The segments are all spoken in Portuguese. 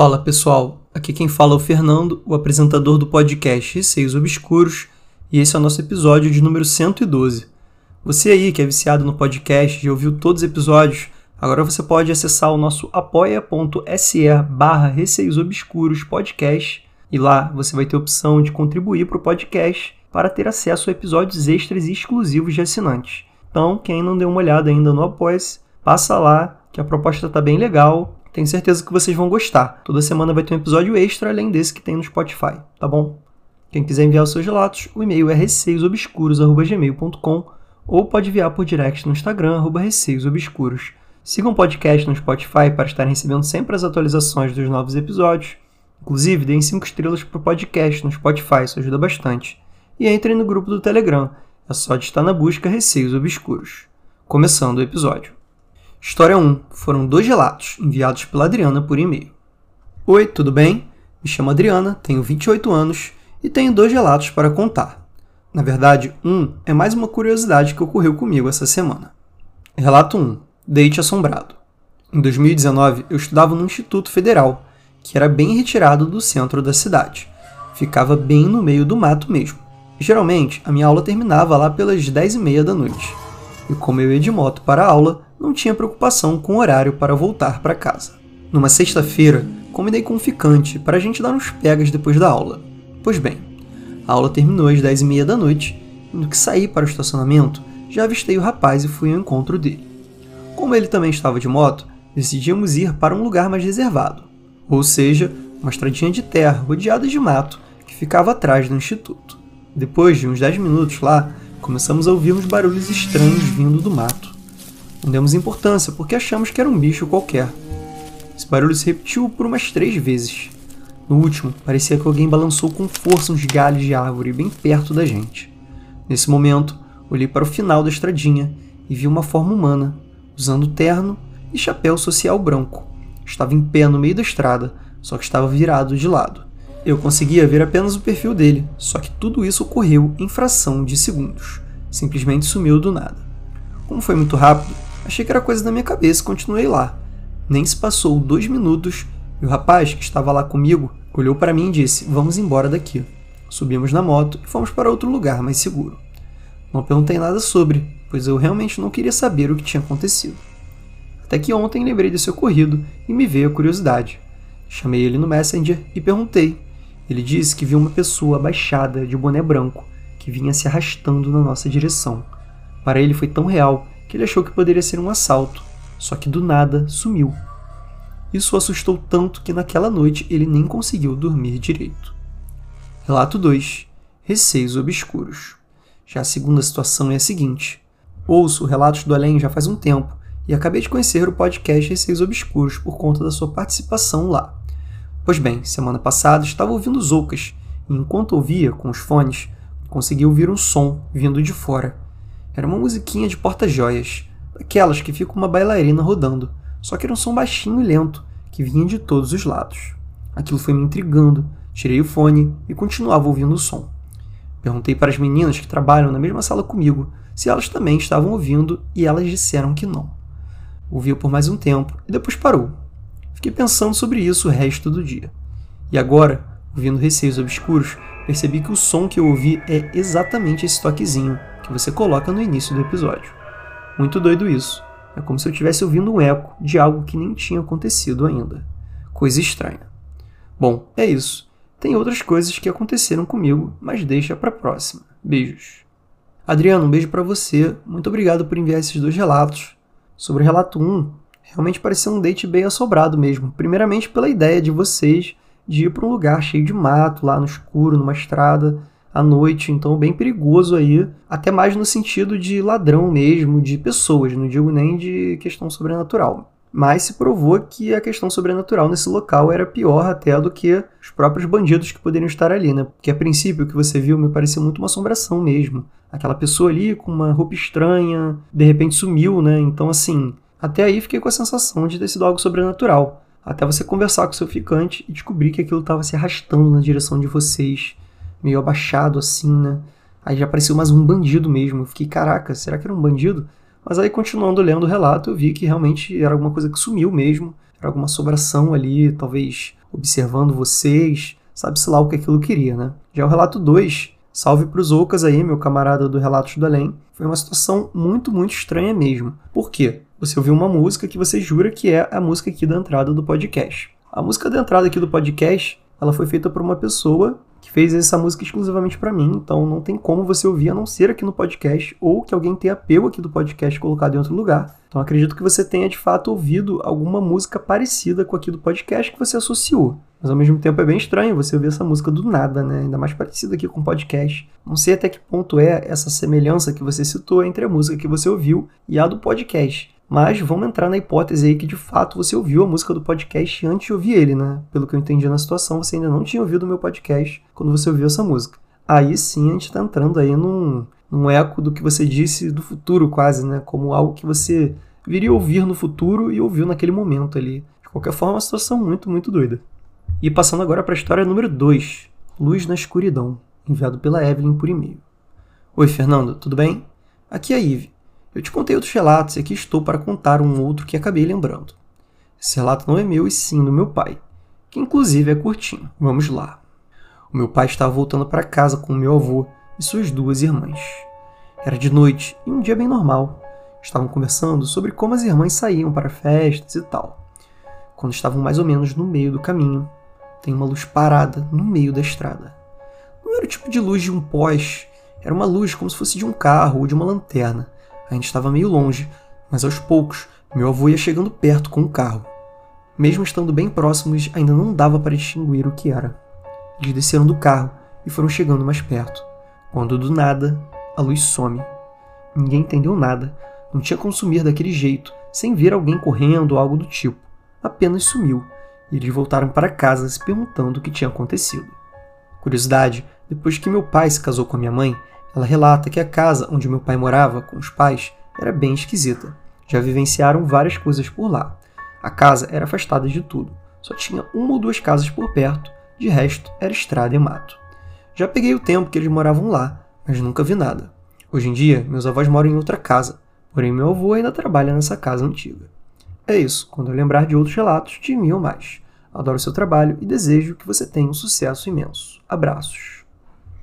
Fala pessoal, aqui quem fala é o Fernando, o apresentador do podcast Receios Obscuros, e esse é o nosso episódio de número 112. Você aí que é viciado no podcast e ouviu todos os episódios, agora você pode acessar o nosso apoia.se barra Receios Obscuros podcast e lá você vai ter a opção de contribuir para o podcast para ter acesso a episódios extras e exclusivos de assinantes. Então, quem não deu uma olhada ainda no Apoia-se, passa lá, que a proposta está bem legal tenho certeza que vocês vão gostar. Toda semana vai ter um episódio extra além desse que tem no Spotify, tá bom? Quem quiser enviar os seus relatos, o e-mail é receiosobscuros.gmail.com ou pode enviar por direct no Instagram, arroba receiosobscuros. Sigam o podcast no Spotify para estarem recebendo sempre as atualizações dos novos episódios. Inclusive, deem 5 estrelas para o podcast no Spotify, isso ajuda bastante. E entrem no grupo do Telegram, é só de estar na busca Receios Obscuros. Começando o episódio. História 1. Foram dois relatos enviados pela Adriana por e-mail. Oi, tudo bem? Me chamo Adriana, tenho 28 anos e tenho dois relatos para contar. Na verdade, um é mais uma curiosidade que ocorreu comigo essa semana. Relato 1. Date assombrado. Em 2019, eu estudava no Instituto Federal, que era bem retirado do centro da cidade. Ficava bem no meio do mato mesmo. Geralmente, a minha aula terminava lá pelas 10 e meia da noite. E como eu ia de moto para a aula, não tinha preocupação com o horário para voltar para casa. Numa sexta-feira, combinei com um ficante para a gente dar uns pegas depois da aula. Pois bem, a aula terminou às 10 e meia da noite, e no que saí para o estacionamento, já avistei o rapaz e fui ao encontro dele. Como ele também estava de moto, decidimos ir para um lugar mais reservado, ou seja, uma estradinha de terra rodeada de mato que ficava atrás do instituto. Depois de uns 10 minutos lá, começamos a ouvir uns barulhos estranhos vindo do mato. Não demos importância porque achamos que era um bicho qualquer. Esse barulho se repetiu por umas três vezes. No último, parecia que alguém balançou com força uns galhos de árvore bem perto da gente. Nesse momento, olhei para o final da estradinha e vi uma forma humana, usando terno e chapéu social branco. Estava em pé no meio da estrada, só que estava virado de lado. Eu conseguia ver apenas o perfil dele, só que tudo isso ocorreu em fração de segundos. Simplesmente sumiu do nada. Como foi muito rápido, Achei que era coisa da minha cabeça e continuei lá. Nem se passou dois minutos e o rapaz que estava lá comigo olhou para mim e disse: Vamos embora daqui. Subimos na moto e fomos para outro lugar mais seguro. Não perguntei nada sobre, pois eu realmente não queria saber o que tinha acontecido. Até que ontem lembrei desse ocorrido e me veio a curiosidade. Chamei ele no Messenger e perguntei. Ele disse que viu uma pessoa abaixada de boné branco que vinha se arrastando na nossa direção. Para ele foi tão real que ele achou que poderia ser um assalto, só que do nada sumiu. Isso o assustou tanto que naquela noite ele nem conseguiu dormir direito. Relato 2 Receios obscuros. Já a segunda situação é a seguinte: ouço Relatos do Além já faz um tempo e acabei de conhecer o podcast Receios Obscuros por conta da sua participação lá. Pois bem, semana passada estava ouvindo Zoucas e enquanto ouvia com os fones, consegui ouvir um som vindo de fora era uma musiquinha de porta-joias, daquelas que fica uma bailarina rodando, só que era um som baixinho e lento, que vinha de todos os lados. Aquilo foi me intrigando, tirei o fone e continuava ouvindo o som. Perguntei para as meninas que trabalham na mesma sala comigo se elas também estavam ouvindo e elas disseram que não. Ouviu por mais um tempo e depois parou. Fiquei pensando sobre isso o resto do dia. E agora, ouvindo Receios Obscuros, percebi que o som que eu ouvi é exatamente esse toquezinho que você coloca no início do episódio. Muito doido isso. É como se eu estivesse ouvindo um eco de algo que nem tinha acontecido ainda. Coisa estranha. Bom, é isso. Tem outras coisas que aconteceram comigo, mas deixa para próxima. Beijos. Adriano, um beijo para você. Muito obrigado por enviar esses dois relatos. Sobre o relato 1, realmente pareceu um date bem assobrado mesmo. Primeiramente pela ideia de vocês de ir para um lugar cheio de mato, lá no escuro, numa estrada, à noite, então bem perigoso aí, até mais no sentido de ladrão mesmo, de pessoas, não digo nem de questão sobrenatural. Mas se provou que a questão sobrenatural nesse local era pior até do que os próprios bandidos que poderiam estar ali, né? Porque a princípio o que você viu me pareceu muito uma assombração mesmo. Aquela pessoa ali com uma roupa estranha, de repente sumiu, né? Então assim, até aí fiquei com a sensação de ter sido algo sobrenatural. Até você conversar com seu ficante e descobrir que aquilo estava se arrastando na direção de vocês meio abaixado assim, né? Aí já pareceu mais um bandido mesmo. Eu fiquei, caraca, será que era um bandido? Mas aí, continuando lendo o relato, eu vi que realmente era alguma coisa que sumiu mesmo. era alguma sobração ali, talvez observando vocês, sabe-se lá o que aquilo queria, né? Já o relato 2, salve pros Ocas aí, meu camarada do Relatos do Além, foi uma situação muito, muito estranha mesmo. Por quê? Você ouviu uma música que você jura que é a música aqui da entrada do podcast. A música da entrada aqui do podcast, ela foi feita por uma pessoa que fez essa música exclusivamente para mim, então não tem como você ouvir a não ser aqui no podcast ou que alguém tenha pego aqui do podcast colocado em outro lugar. Então acredito que você tenha de fato ouvido alguma música parecida com aqui do podcast que você associou. Mas ao mesmo tempo é bem estranho você ouvir essa música do nada, né? Ainda mais parecida aqui com o podcast. Não sei até que ponto é essa semelhança que você citou entre a música que você ouviu e a do podcast. Mas vamos entrar na hipótese aí que de fato você ouviu a música do podcast antes de ouvir ele, né? Pelo que eu entendi na situação, você ainda não tinha ouvido o meu podcast quando você ouviu essa música. Aí sim a gente está entrando aí num, num eco do que você disse do futuro, quase, né? Como algo que você viria ouvir no futuro e ouviu naquele momento ali. De qualquer forma, uma situação muito, muito doida. E passando agora para a história número 2, Luz na Escuridão, enviado pela Evelyn por e-mail. Oi, Fernando, tudo bem? Aqui é a Ive. Eu te contei outros relatos e aqui estou para contar um outro que acabei lembrando. Esse relato não é meu e sim do meu pai, que inclusive é curtinho. Vamos lá. O meu pai estava voltando para casa com o meu avô e suas duas irmãs. Era de noite e um dia bem normal. Estavam conversando sobre como as irmãs saíam para festas e tal. Quando estavam mais ou menos no meio do caminho, tem uma luz parada no meio da estrada. Não era o tipo de luz de um pós, era uma luz como se fosse de um carro ou de uma lanterna a gente estava meio longe, mas aos poucos meu avô ia chegando perto com o carro. Mesmo estando bem próximos, ainda não dava para distinguir o que era. Eles desceram do carro e foram chegando mais perto, quando do nada a luz some. Ninguém entendeu nada, não tinha como sumir daquele jeito, sem ver alguém correndo ou algo do tipo. Apenas sumiu, e eles voltaram para casa se perguntando o que tinha acontecido. Curiosidade, depois que meu pai se casou com a minha mãe, ela relata que a casa onde meu pai morava com os pais era bem esquisita. Já vivenciaram várias coisas por lá. A casa era afastada de tudo, só tinha uma ou duas casas por perto, de resto era estrada e mato. Já peguei o tempo que eles moravam lá, mas nunca vi nada. Hoje em dia, meus avós moram em outra casa, porém meu avô ainda trabalha nessa casa antiga. É isso, quando eu lembrar de outros relatos, te envio mais. Adoro seu trabalho e desejo que você tenha um sucesso imenso. Abraços.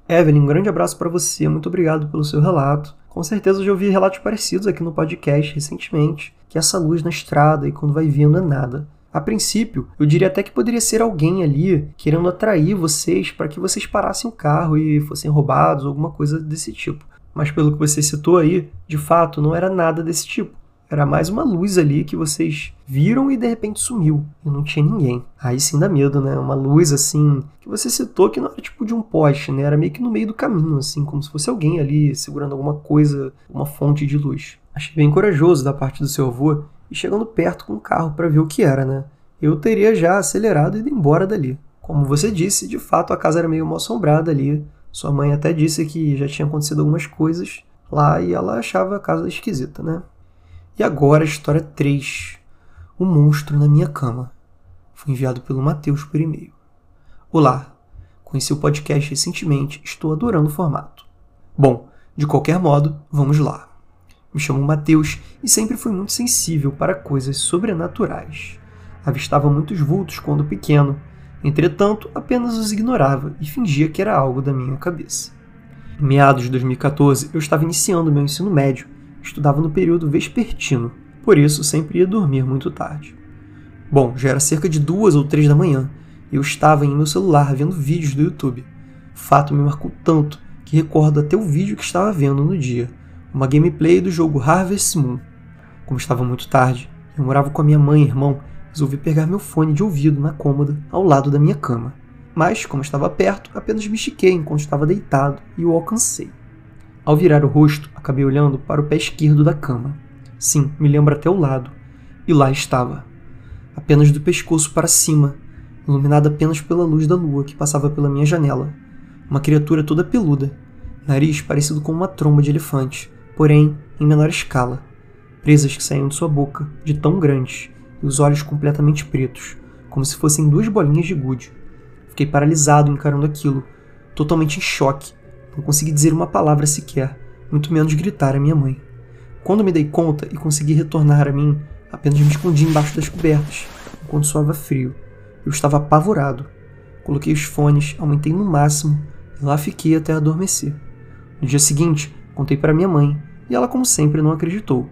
Evelyn, um grande abraço para você, muito obrigado pelo seu relato. Com certeza eu já ouvi relatos parecidos aqui no podcast recentemente, que essa luz na estrada e quando vai vindo é nada. A princípio, eu diria até que poderia ser alguém ali querendo atrair vocês para que vocês parassem o carro e fossem roubados, alguma coisa desse tipo. Mas pelo que você citou aí, de fato, não era nada desse tipo. Era mais uma luz ali que vocês viram e de repente sumiu. E não tinha ninguém. Aí sim dá medo, né? Uma luz assim, que você citou que não era tipo de um poste, né? Era meio que no meio do caminho, assim, como se fosse alguém ali segurando alguma coisa, uma fonte de luz. Achei bem corajoso da parte do seu avô e chegando perto com o carro para ver o que era, né? Eu teria já acelerado e ido embora dali. Como você disse, de fato a casa era meio mal assombrada ali. Sua mãe até disse que já tinha acontecido algumas coisas lá e ela achava a casa esquisita, né? E agora a história 3. O monstro na minha cama. Foi enviado pelo Matheus por e-mail. Olá, conheci o podcast recentemente, estou adorando o formato. Bom, de qualquer modo, vamos lá. Me chamo Matheus e sempre fui muito sensível para coisas sobrenaturais. Avistava muitos vultos quando pequeno, entretanto, apenas os ignorava e fingia que era algo da minha cabeça. Em meados de 2014, eu estava iniciando meu ensino médio estudava no período vespertino, por isso sempre ia dormir muito tarde. Bom, já era cerca de duas ou três da manhã e eu estava em meu celular vendo vídeos do YouTube. O fato me marcou tanto que recordo até o vídeo que estava vendo no dia, uma gameplay do jogo Harvest Moon. Como estava muito tarde, eu morava com a minha mãe e irmão, resolvi pegar meu fone de ouvido na cômoda ao lado da minha cama. Mas, como estava perto, apenas me estiquei enquanto estava deitado e o alcancei. Ao virar o rosto, acabei olhando para o pé esquerdo da cama. Sim, me lembro até o lado. E lá estava. Apenas do pescoço para cima, iluminada apenas pela luz da lua que passava pela minha janela. Uma criatura toda peluda, nariz parecido com uma tromba de elefante, porém em menor escala. Presas que saíam de sua boca, de tão grandes, e os olhos completamente pretos, como se fossem duas bolinhas de gude. Fiquei paralisado encarando aquilo, totalmente em choque, não consegui dizer uma palavra sequer, muito menos gritar a minha mãe. Quando me dei conta e consegui retornar a mim, apenas me escondi embaixo das cobertas, quando soava frio. Eu estava apavorado. Coloquei os fones, aumentei no máximo e lá fiquei até adormecer. No dia seguinte, contei para minha mãe e ela, como sempre, não acreditou.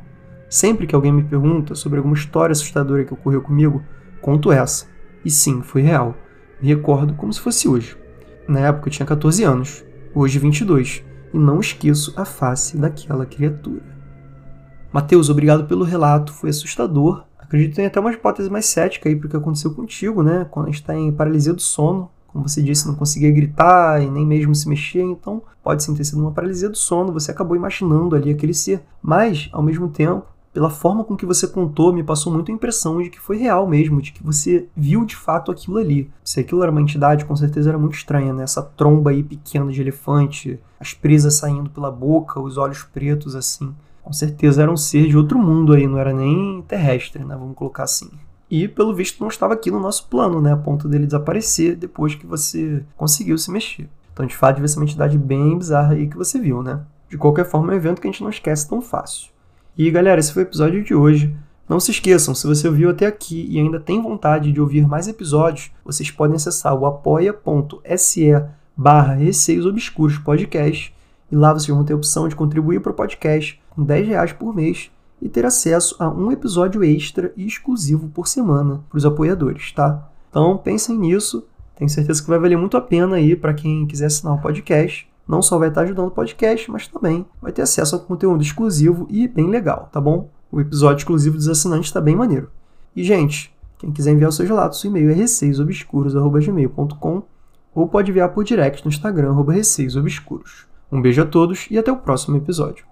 Sempre que alguém me pergunta sobre alguma história assustadora que ocorreu comigo, conto essa. E sim, foi real. Me recordo como se fosse hoje. Na época eu tinha 14 anos, hoje 22, e não esqueço a face daquela criatura. Mateus, obrigado pelo relato, foi assustador. Acredito tem até uma hipótese mais cética aí para o que aconteceu contigo, né? Quando a gente está em paralisia do sono, como você disse, não conseguia gritar e nem mesmo se mexer, então pode sim ter sido uma paralisia do sono, você acabou imaginando ali aquele ser. Mas, ao mesmo tempo, pela forma com que você contou, me passou muito a impressão de que foi real mesmo, de que você viu de fato aquilo ali. Se aquilo era uma entidade, com certeza era muito estranha, né? Essa tromba aí pequena de elefante, as presas saindo pela boca, os olhos pretos assim. Com certeza era um ser de outro mundo aí, não era nem terrestre, né? Vamos colocar assim. E pelo visto não estava aqui no nosso plano, né? A ponto dele desaparecer depois que você conseguiu se mexer. Então, de fato, devia ser uma entidade bem bizarra aí que você viu, né? De qualquer forma, é um evento que a gente não esquece tão fácil. E galera, esse foi o episódio de hoje. Não se esqueçam, se você ouviu até aqui e ainda tem vontade de ouvir mais episódios, vocês podem acessar o apoia.se barra Receios Obscuros Podcast e lá vocês vão ter a opção de contribuir para o podcast com 10 reais por mês e ter acesso a um episódio extra e exclusivo por semana para os apoiadores, tá? Então pensem nisso, tenho certeza que vai valer muito a pena aí para quem quiser assinar o podcast não só vai estar ajudando o podcast, mas também vai ter acesso a conteúdo exclusivo e bem legal, tá bom? O episódio exclusivo dos assinantes está bem maneiro. E, gente, quem quiser enviar os seus relatos, o e-mail é receiosobscuros.gmail.com ou pode enviar por direct no Instagram, receiosobscuros. Um beijo a todos e até o próximo episódio.